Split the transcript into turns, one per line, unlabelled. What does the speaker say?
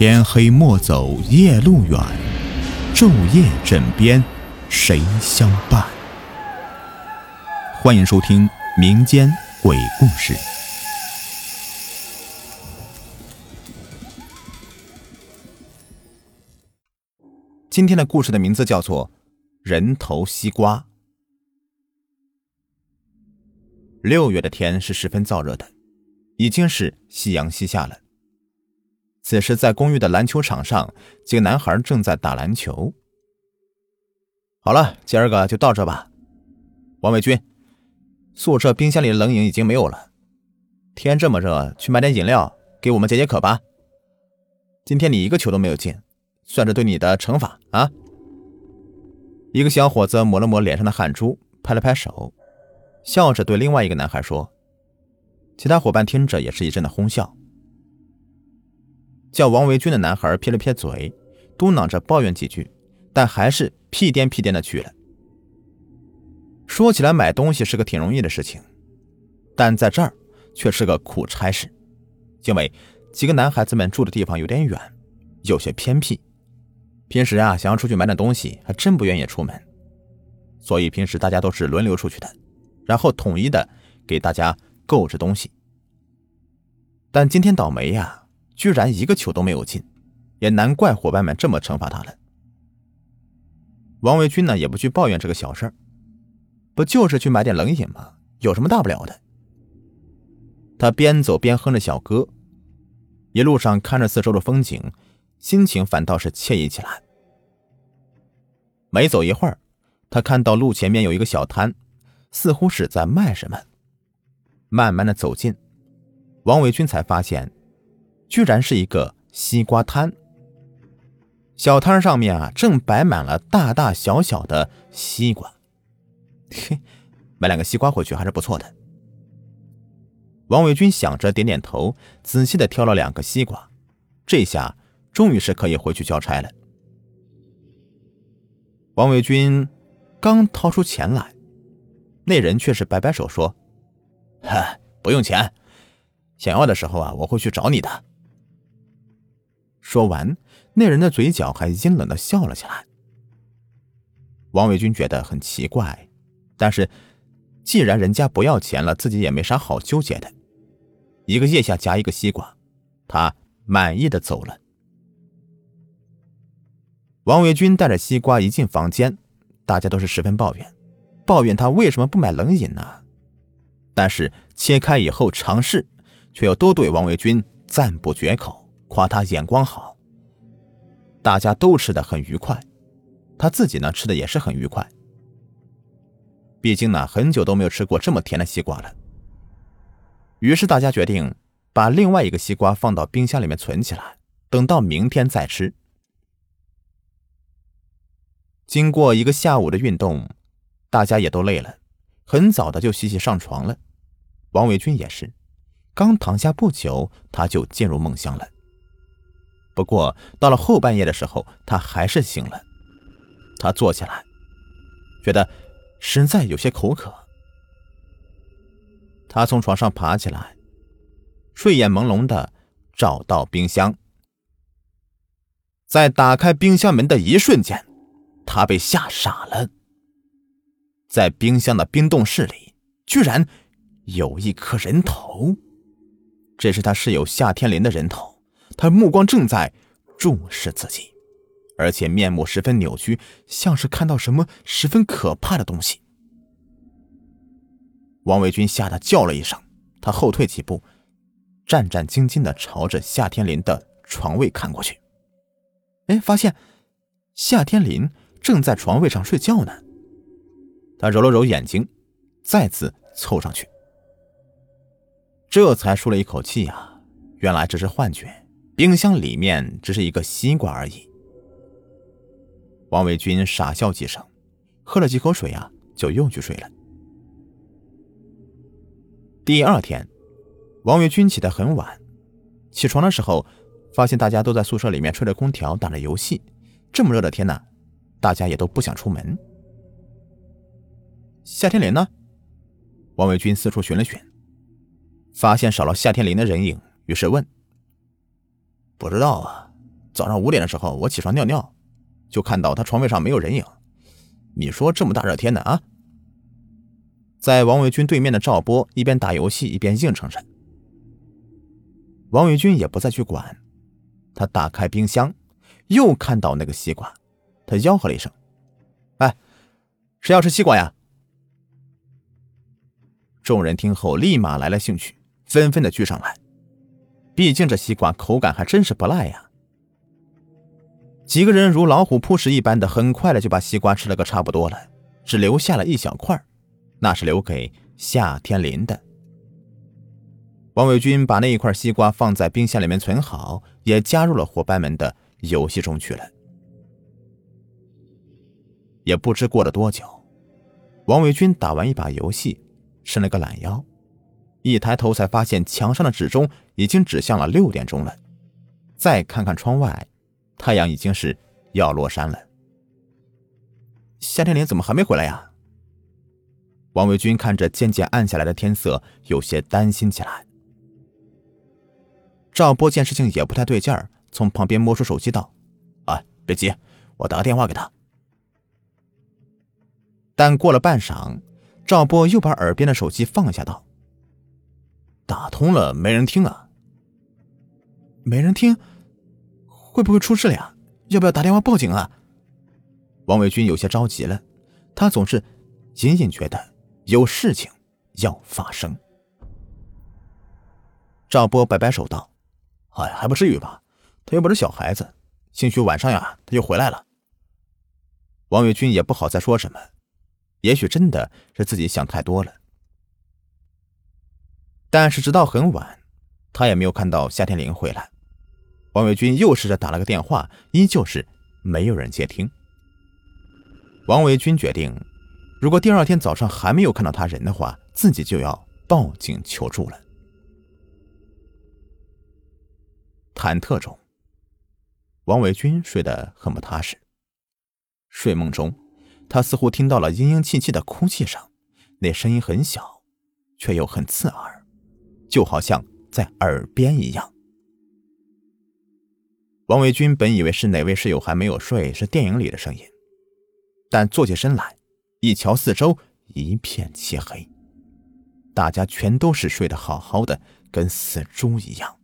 天黑莫走夜路远，昼夜枕边谁相伴？欢迎收听民间鬼故事。今天的故事的名字叫做《人头西瓜》。六月的天是十分燥热的，已经是夕阳西下了。此时，在公寓的篮球场上，几个男孩正在打篮球。好了，今儿个就到这吧。王伟军，宿舍冰箱里的冷饮已经没有了。天这么热，去买点饮料给我们解解渴吧。今天你一个球都没有进，算是对你的惩罚啊。一个小伙子抹了抹脸上的汗珠，拍了拍手，笑着对另外一个男孩说。其他伙伴听着也是一阵的哄笑。叫王维军的男孩撇了撇嘴，嘟囔着抱怨几句，但还是屁颠屁颠的去了。说起来买东西是个挺容易的事情，但在这儿却是个苦差事，因为几个男孩子们住的地方有点远，有些偏僻。平时啊，想要出去买点东西，还真不愿意出门，所以平时大家都是轮流出去的，然后统一的给大家购置东西。但今天倒霉呀！居然一个球都没有进，也难怪伙伴们这么惩罚他了。王维军呢也不去抱怨这个小事儿，不就是去买点冷饮吗？有什么大不了的？他边走边哼着小歌，一路上看着四周的风景，心情反倒是惬意起来。没走一会儿，他看到路前面有一个小摊，似乎是在卖什么。慢慢的走近，王维军才发现。居然是一个西瓜摊，小摊上面啊，正摆满了大大小小的西瓜。嘿，买两个西瓜回去还是不错的。王伟军想着，点点头，仔细的挑了两个西瓜，这下终于是可以回去交差了。王伟军刚掏出钱来，那人却是摆摆手说：“哈，不用钱，想要的时候啊，我会去找你的。”说完，那人的嘴角还阴冷的笑了起来。王伟军觉得很奇怪，但是既然人家不要钱了，自己也没啥好纠结的。一个腋下夹一个西瓜，他满意的走了。王伟军带着西瓜一进房间，大家都是十分抱怨，抱怨他为什么不买冷饮呢？但是切开以后尝试，却又都对王伟军赞不绝口。夸他眼光好，大家都吃的很愉快，他自己呢吃的也是很愉快。毕竟呢很久都没有吃过这么甜的西瓜了。于是大家决定把另外一个西瓜放到冰箱里面存起来，等到明天再吃。经过一个下午的运动，大家也都累了，很早的就洗洗上床了。王伟军也是，刚躺下不久，他就进入梦乡了。不过到了后半夜的时候，他还是醒了。他坐起来，觉得实在有些口渴。他从床上爬起来，睡眼朦胧的找到冰箱。在打开冰箱门的一瞬间，他被吓傻了。在冰箱的冰冻室里，居然有一颗人头，这是他室友夏天林的人头。他目光正在注视自己，而且面目十分扭曲，像是看到什么十分可怕的东西。王维军吓得叫了一声，他后退几步，战战兢兢的朝着夏天林的床位看过去。哎，发现夏天林正在床位上睡觉呢。他揉了揉眼睛，再次凑上去，这才舒了一口气呀，原来这是幻觉。冰箱里面只是一个西瓜而已。王维军傻笑几声，喝了几口水啊，就又去睡了。第二天，王维军起得很晚，起床的时候发现大家都在宿舍里面吹着空调，打着游戏。这么热的天呢，大家也都不想出门。夏天林呢？王维军四处寻了寻，发现少了夏天林的人影，于是问。
不知道啊，
早上五点的时候，我起床尿尿，就看到他床位上没有人影。你说这么大热天的啊？在王伟军对面的赵波一边打游戏一边应承着。王伟军也不再去管，他打开冰箱，又看到那个西瓜，他吆喝了一声：“哎，谁要吃西瓜呀？”众人听后立马来了兴趣，纷纷的聚上来。毕竟这西瓜口感还真是不赖呀。几个人如老虎扑食一般的，很快的就把西瓜吃了个差不多了，只留下了一小块，那是留给夏天林的。王伟军把那一块西瓜放在冰箱里面存好，也加入了伙伴们的游戏中去了。也不知过了多久，王伟军打完一把游戏，伸了个懒腰，一抬头才发现墙上的指钟已经指向了六点钟了。再看看窗外，太阳已经是要落山了。夏天林怎么还没回来呀？王维军看着渐渐暗下来的天色，有些担心起来。赵波见事情也不太对劲儿，从旁边摸出手机道：“啊，别急，我打个电话给他。”但过了半晌，赵波又把耳边的手机放下，道：“打通了，没人听啊。没人听，会不会出事了呀？要不要打电话报警啊？”王伟军有些着急了，他总是隐隐觉得有事情要发生。赵波摆摆手道。哎，还不至于吧？他又不是小孩子，兴许晚上呀，他就回来了。王伟军也不好再说什么，也许真的是自己想太多了。但是直到很晚，他也没有看到夏天林回来。王伟军又试着打了个电话，依旧是没有人接听。王伟军决定，如果第二天早上还没有看到他人的话，自己就要报警求助了。忐忑中，王伟军睡得很不踏实。睡梦中，他似乎听到了嘤嘤气气的哭泣声，那声音很小，却又很刺耳，就好像在耳边一样。王维军本以为是哪位室友还没有睡，是电影里的声音，但坐起身来，一瞧四周，一片漆黑，大家全都是睡得好好的，跟死猪一样。